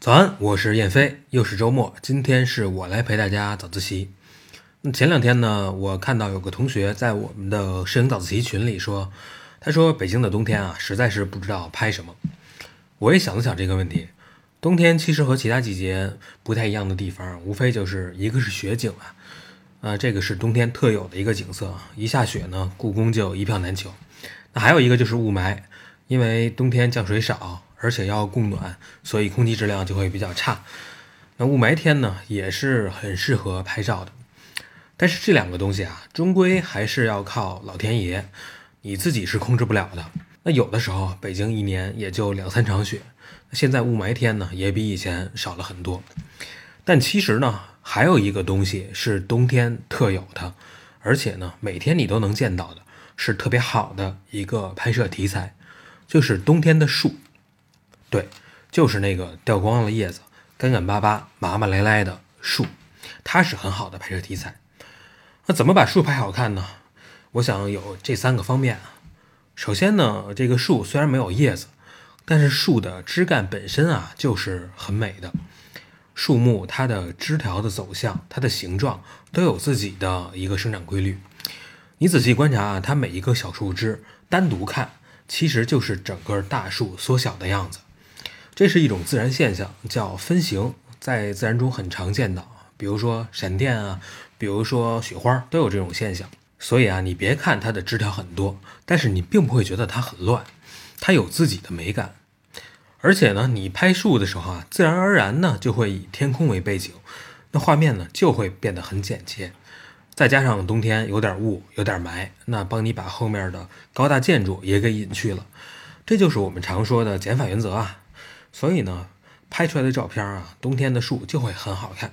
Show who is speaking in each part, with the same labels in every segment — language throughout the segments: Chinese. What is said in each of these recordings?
Speaker 1: 早安，我是燕飞，又是周末，今天是我来陪大家早自习。那前两天呢，我看到有个同学在我们的摄影早自习群里说，他说北京的冬天啊，实在是不知道拍什么。我也想了想这个问题，冬天其实和其他季节不太一样的地方，无非就是一个是雪景啊，啊，这个是冬天特有的一个景色，一下雪呢，故宫就一票难求。那还有一个就是雾霾，因为冬天降水少。而且要供暖，所以空气质量就会比较差。那雾霾天呢，也是很适合拍照的。但是这两个东西啊，终归还是要靠老天爷，你自己是控制不了的。那有的时候，北京一年也就两三场雪，现在雾霾天呢，也比以前少了很多。但其实呢，还有一个东西是冬天特有的，而且呢，每天你都能见到的，是特别好的一个拍摄题材，就是冬天的树。对，就是那个掉光了叶子、干干巴巴、麻麻赖赖的树，它是很好的拍摄题材。那怎么把树拍好看呢？我想有这三个方面啊。首先呢，这个树虽然没有叶子，但是树的枝干本身啊就是很美的。树木它的枝条的走向、它的形状都有自己的一个生长规律。你仔细观察啊，它每一个小树枝单独看，其实就是整个大树缩小的样子。这是一种自然现象，叫分形，在自然中很常见到，比如说闪电啊，比如说雪花都有这种现象。所以啊，你别看它的枝条很多，但是你并不会觉得它很乱，它有自己的美感。而且呢，你拍树的时候啊，自然而然呢就会以天空为背景，那画面呢就会变得很简洁。再加上冬天有点雾，有点霾，那帮你把后面的高大建筑也给隐去了。这就是我们常说的减法原则啊。所以呢，拍出来的照片啊，冬天的树就会很好看，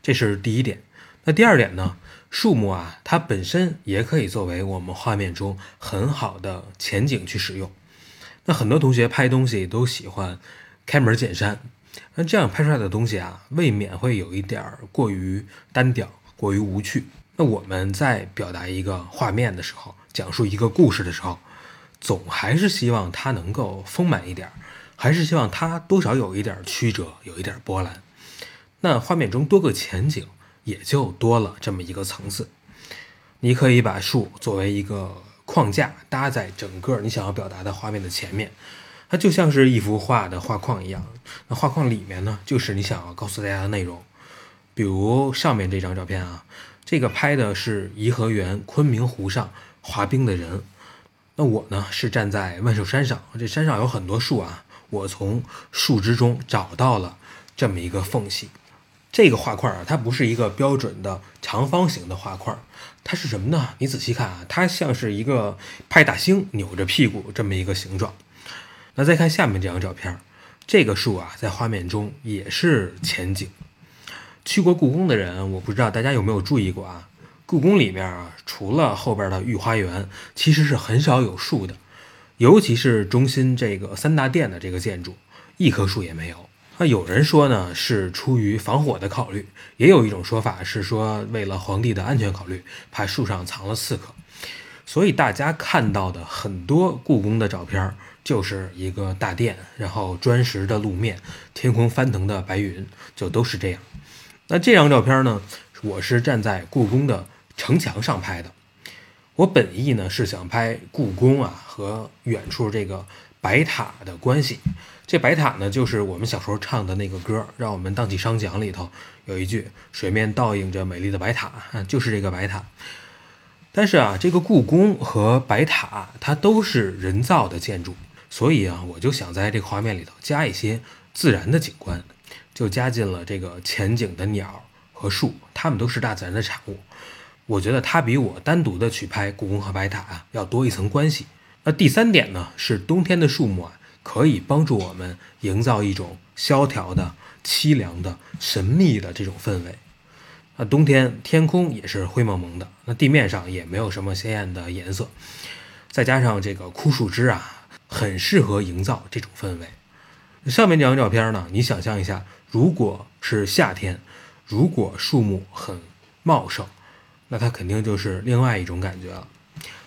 Speaker 1: 这是第一点。那第二点呢，树木啊，它本身也可以作为我们画面中很好的前景去使用。那很多同学拍东西都喜欢开门见山，那这样拍出来的东西啊，未免会有一点过于单调、过于无趣。那我们在表达一个画面的时候，讲述一个故事的时候，总还是希望它能够丰满一点。还是希望它多少有一点曲折，有一点波澜。那画面中多个前景，也就多了这么一个层次。你可以把树作为一个框架，搭在整个你想要表达的画面的前面，它就像是一幅画的画框一样。那画框里面呢，就是你想要告诉大家的内容。比如上面这张照片啊，这个拍的是颐和园昆明湖上滑冰的人。那我呢，是站在万寿山上，这山上有很多树啊。我从树枝中找到了这么一个缝隙，这个画块啊，它不是一个标准的长方形的画块，它是什么呢？你仔细看啊，它像是一个派大星扭着屁股这么一个形状。那再看下面这张照片，这个树啊，在画面中也是前景。去过故宫的人，我不知道大家有没有注意过啊？故宫里面啊，除了后边的御花园，其实是很少有树的。尤其是中心这个三大殿的这个建筑，一棵树也没有。那有人说呢，是出于防火的考虑；也有一种说法是说，为了皇帝的安全考虑，怕树上藏了刺客。所以大家看到的很多故宫的照片，就是一个大殿，然后砖石的路面，天空翻腾的白云，就都是这样。那这张照片呢，我是站在故宫的城墙上拍的。我本意呢是想拍故宫啊和远处这个白塔的关系。这白塔呢，就是我们小时候唱的那个歌，让我们荡起双桨里头有一句“水面倒映着美丽的白塔”，就是这个白塔。但是啊，这个故宫和白塔它都是人造的建筑，所以啊，我就想在这个画面里头加一些自然的景观，就加进了这个前景的鸟和树，它们都是大自然的产物。我觉得它比我单独的去拍故宫和白塔啊要多一层关系。那第三点呢，是冬天的树木啊，可以帮助我们营造一种萧条的、凄凉的、神秘的这种氛围。那冬天天空也是灰蒙蒙的，那地面上也没有什么鲜艳的颜色，再加上这个枯树枝啊，很适合营造这种氛围。上面这张照片呢，你想象一下，如果是夏天，如果树木很茂盛。那它肯定就是另外一种感觉了。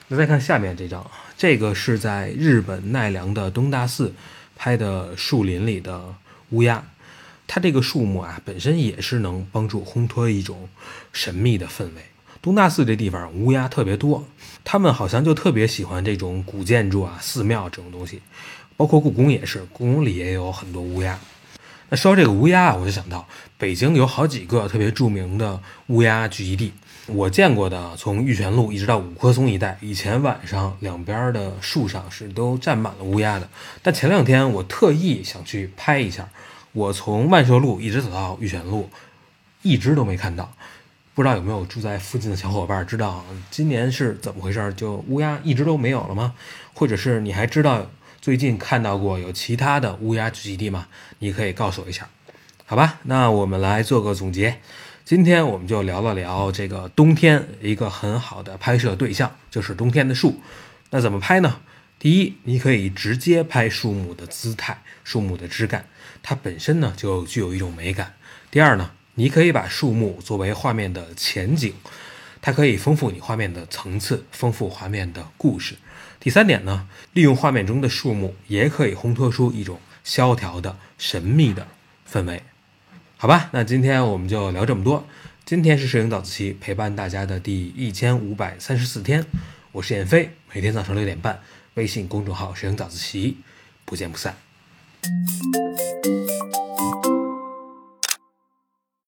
Speaker 1: 那再看下面这张，这个是在日本奈良的东大寺拍的树林里的乌鸦。它这个树木啊，本身也是能帮助烘托一种神秘的氛围。东大寺这地方乌鸦特别多，他们好像就特别喜欢这种古建筑啊、寺庙这种东西，包括故宫也是，故宫里也有很多乌鸦。说到这个乌鸦啊，我就想到北京有好几个特别著名的乌鸦聚集地。我见过的，从玉泉路一直到五棵松一带，以前晚上两边的树上是都站满了乌鸦的。但前两天我特意想去拍一下。我从万寿路一直走到玉泉路，一直都没看到，不知道有没有住在附近的小伙伴知道今年是怎么回事？就乌鸦一直都没有了吗？或者是你还知道最近看到过有其他的乌鸦聚集地吗？你可以告诉我一下，好吧？那我们来做个总结，今天我们就聊了聊这个冬天一个很好的拍摄对象，就是冬天的树。那怎么拍呢？第一，你可以直接拍树木的姿态、树木的枝干，它本身呢就具有一种美感。第二呢，你可以把树木作为画面的前景，它可以丰富你画面的层次，丰富画面的故事。第三点呢，利用画面中的树木，也可以烘托出一种萧条的、神秘的氛围。好吧，那今天我们就聊这么多。今天是摄影早自习陪伴大家的第一千五百三十四天，我是燕飞，每天早上六点半。微信公众号“摄影早自习”，不见不散。